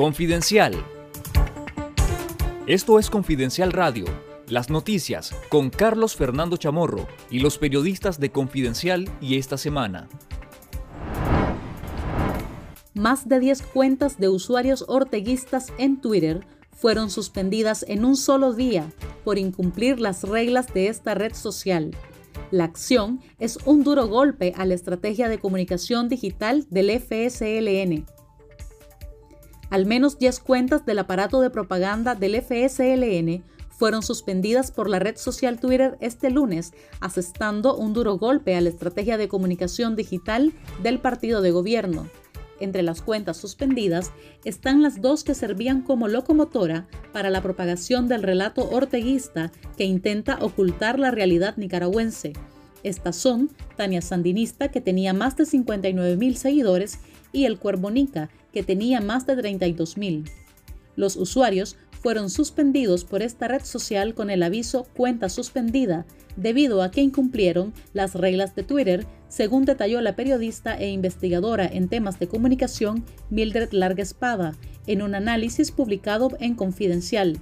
Confidencial. Esto es Confidencial Radio, las noticias con Carlos Fernando Chamorro y los periodistas de Confidencial y esta semana. Más de 10 cuentas de usuarios orteguistas en Twitter fueron suspendidas en un solo día por incumplir las reglas de esta red social. La acción es un duro golpe a la estrategia de comunicación digital del FSLN. Al menos 10 cuentas del aparato de propaganda del FSLN fueron suspendidas por la red social Twitter este lunes, asestando un duro golpe a la estrategia de comunicación digital del partido de gobierno. Entre las cuentas suspendidas están las dos que servían como locomotora para la propagación del relato orteguista que intenta ocultar la realidad nicaragüense. Estas son Tania Sandinista, que tenía más de 59 mil seguidores, y El Cuervonica, que tenía más de 32 mil. Los usuarios fueron suspendidos por esta red social con el aviso cuenta suspendida debido a que incumplieron las reglas de Twitter, según detalló la periodista e investigadora en temas de comunicación Mildred Larga Espada en un análisis publicado en Confidencial.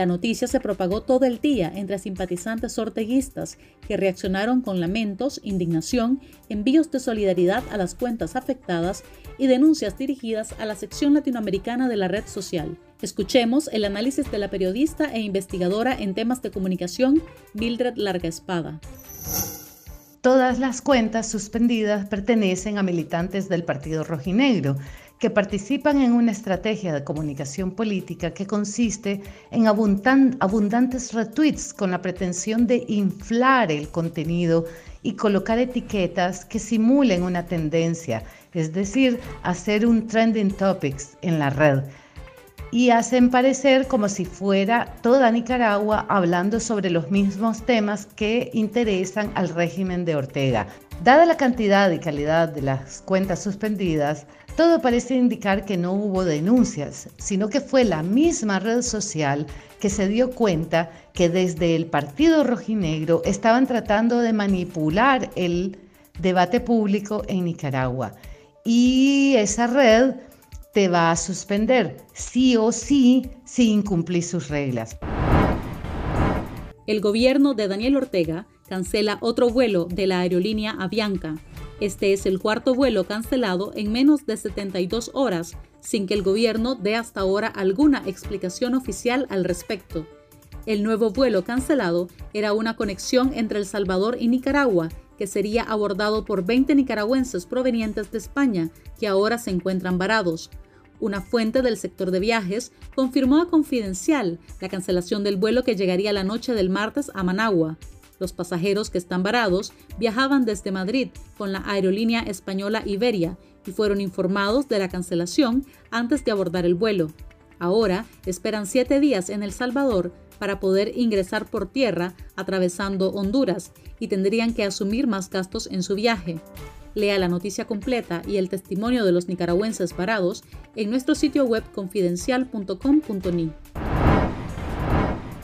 La noticia se propagó todo el día entre simpatizantes orteguistas que reaccionaron con lamentos, indignación, envíos de solidaridad a las cuentas afectadas y denuncias dirigidas a la sección latinoamericana de la red social. Escuchemos el análisis de la periodista e investigadora en temas de comunicación, Mildred Larga Espada. Todas las cuentas suspendidas pertenecen a militantes del Partido Rojinegro, que participan en una estrategia de comunicación política que consiste en abundantes retweets con la pretensión de inflar el contenido y colocar etiquetas que simulen una tendencia, es decir, hacer un trending topics en la red. Y hacen parecer como si fuera toda Nicaragua hablando sobre los mismos temas que interesan al régimen de Ortega. Dada la cantidad y calidad de las cuentas suspendidas, todo parece indicar que no hubo denuncias, sino que fue la misma red social que se dio cuenta que desde el Partido Rojinegro estaban tratando de manipular el debate público en Nicaragua. Y esa red te va a suspender, sí o sí, si incumplís sus reglas. El gobierno de Daniel Ortega cancela otro vuelo de la aerolínea Avianca este es el cuarto vuelo cancelado en menos de 72 horas, sin que el gobierno dé hasta ahora alguna explicación oficial al respecto. El nuevo vuelo cancelado era una conexión entre El Salvador y Nicaragua, que sería abordado por 20 nicaragüenses provenientes de España, que ahora se encuentran varados. Una fuente del sector de viajes confirmó a Confidencial la cancelación del vuelo que llegaría la noche del martes a Managua. Los pasajeros que están varados viajaban desde Madrid con la aerolínea española Iberia y fueron informados de la cancelación antes de abordar el vuelo. Ahora esperan siete días en El Salvador para poder ingresar por tierra atravesando Honduras y tendrían que asumir más gastos en su viaje. Lea la noticia completa y el testimonio de los nicaragüenses varados en nuestro sitio web confidencial.com.ni.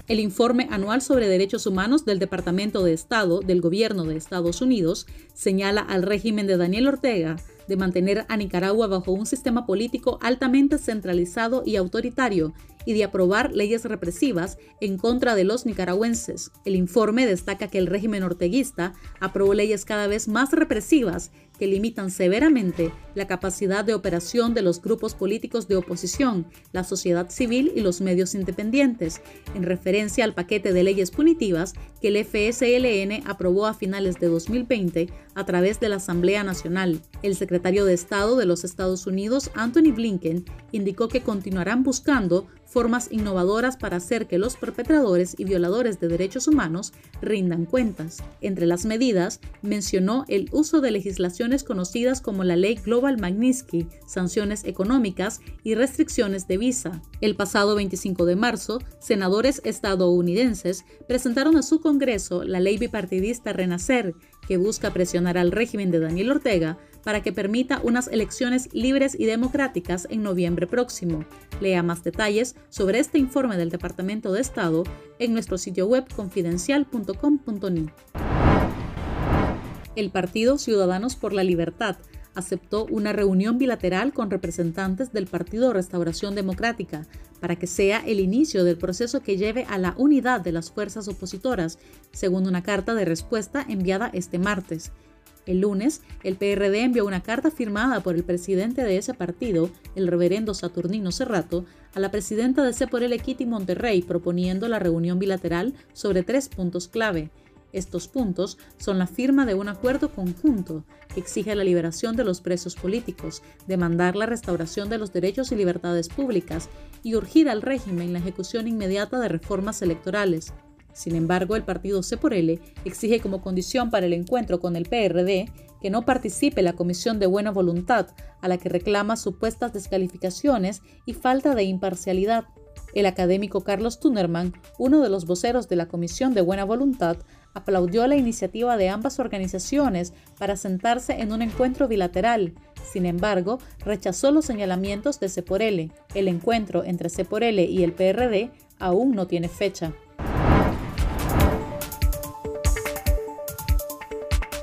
El informe anual sobre derechos humanos del Departamento de Estado del Gobierno de Estados Unidos señala al régimen de Daniel Ortega de mantener a Nicaragua bajo un sistema político altamente centralizado y autoritario y de aprobar leyes represivas en contra de los nicaragüenses. El informe destaca que el régimen orteguista aprobó leyes cada vez más represivas que limitan severamente la capacidad de operación de los grupos políticos de oposición, la sociedad civil y los medios independientes, en referencia al paquete de leyes punitivas que el FSLN aprobó a finales de 2020 a través de la Asamblea Nacional. El secretario de Estado de los Estados Unidos, Anthony Blinken, indicó que continuarán buscando formas innovadoras para hacer que los perpetradores y violadores de derechos humanos rindan cuentas. Entre las medidas, mencionó el uso de legislaciones conocidas como la Ley Global Magnitsky, sanciones económicas y restricciones de visa. El pasado 25 de marzo, senadores estadounidenses presentaron a su Congreso la ley bipartidista Renacer, que busca presionar al régimen de Daniel Ortega para que permita unas elecciones libres y democráticas en noviembre próximo. Lea más detalles sobre este informe del Departamento de Estado en nuestro sitio web confidencial.com.ni. El Partido Ciudadanos por la Libertad aceptó una reunión bilateral con representantes del Partido Restauración Democrática para que sea el inicio del proceso que lleve a la unidad de las fuerzas opositoras, según una carta de respuesta enviada este martes. El lunes, el PRD envió una carta firmada por el presidente de ese partido, el reverendo Saturnino Cerrato, a la presidenta de Seporel Kitty Monterrey proponiendo la reunión bilateral sobre tres puntos clave estos puntos son la firma de un acuerdo conjunto que exige la liberación de los presos políticos, demandar la restauración de los derechos y libertades públicas y urgir al régimen la ejecución inmediata de reformas electorales. Sin embargo, el partido C por L exige como condición para el encuentro con el PRD que no participe la Comisión de Buena Voluntad, a la que reclama supuestas descalificaciones y falta de imparcialidad. El académico Carlos Tunerman, uno de los voceros de la Comisión de Buena Voluntad, aplaudió la iniciativa de ambas organizaciones para sentarse en un encuentro bilateral. Sin embargo, rechazó los señalamientos de L. El encuentro entre L y el PRD aún no tiene fecha.